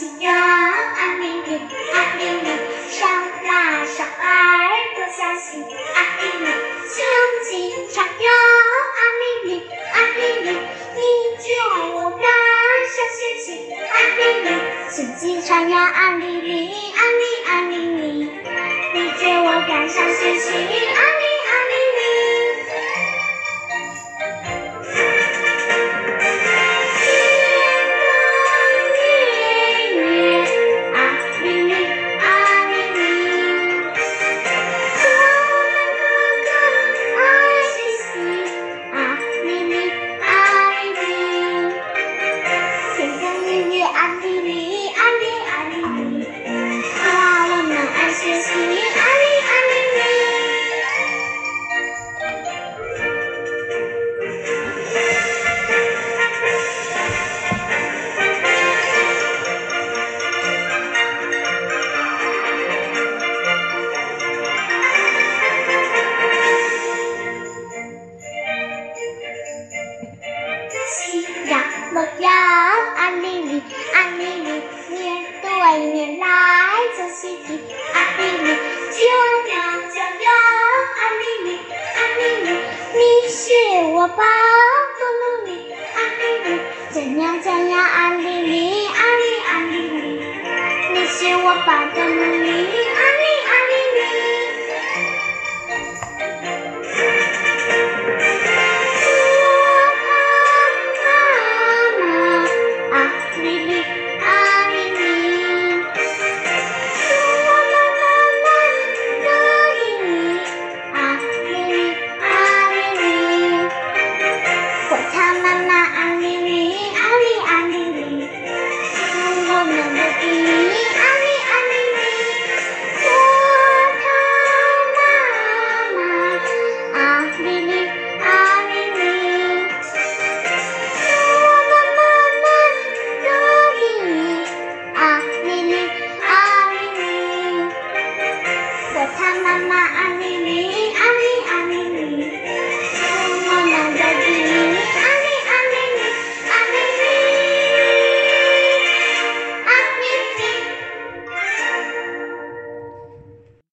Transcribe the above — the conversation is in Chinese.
心哟，阿妹妹，阿妹妹，上拉上二多小息，阿妹妹，胸肌长哟，阿妹妹，阿妹妹，你教我干上学习？阿妹妹，胸肌长哟，阿妹妹，阿妹阿妹妹，你教我干上学习？阿妹。我要阿妮丽，阿妮丽，年对一来做惜你。阿妮妮，怎样怎样阿妮妮，阿妮妮，你是我宝贝。阿妮妮，怎样怎样阿妮妮，阿妮阿妮妮，你是我宝贝。Mama, Mama, I mean.